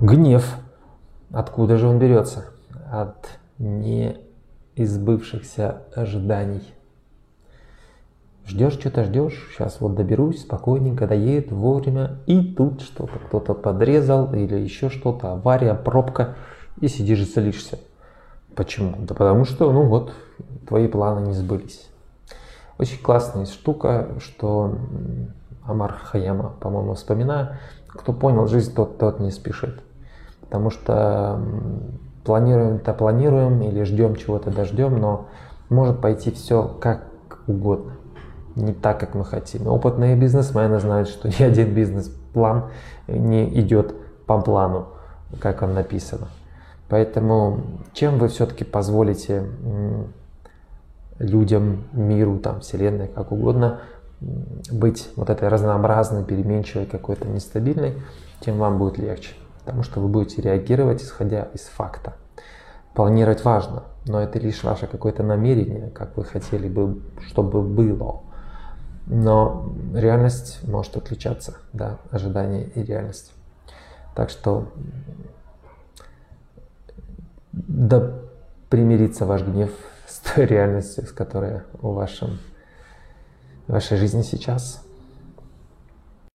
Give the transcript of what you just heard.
Гнев. Откуда же он берется? От неизбывшихся ожиданий. Ждешь, что-то ждешь, сейчас вот доберусь, спокойненько доедет вовремя, и тут что-то кто-то подрезал или еще что-то, авария, пробка, и сидишь и злишься. Почему? Да потому что, ну вот, твои планы не сбылись. Очень классная штука, что Амар Хаяма, по-моему, вспоминаю, кто понял жизнь, тот, тот не спешит. Потому что планируем-то планируем или ждем чего-то дождем, но может пойти все как угодно не так, как мы хотим. Опытные бизнесмены знают, что ни один бизнес-план не идет по плану, как он написано. Поэтому чем вы все-таки позволите людям, миру, там, вселенной, как угодно, быть вот этой разнообразной, переменчивой, какой-то нестабильной, тем вам будет легче. Потому что вы будете реагировать, исходя из факта. Планировать важно, но это лишь ваше какое-то намерение, как вы хотели бы, чтобы было. Но реальность может отличаться, да, ожидание и реальность. Так что да примирится ваш гнев с той реальностью, с которой у вашем, в вашей жизни сейчас.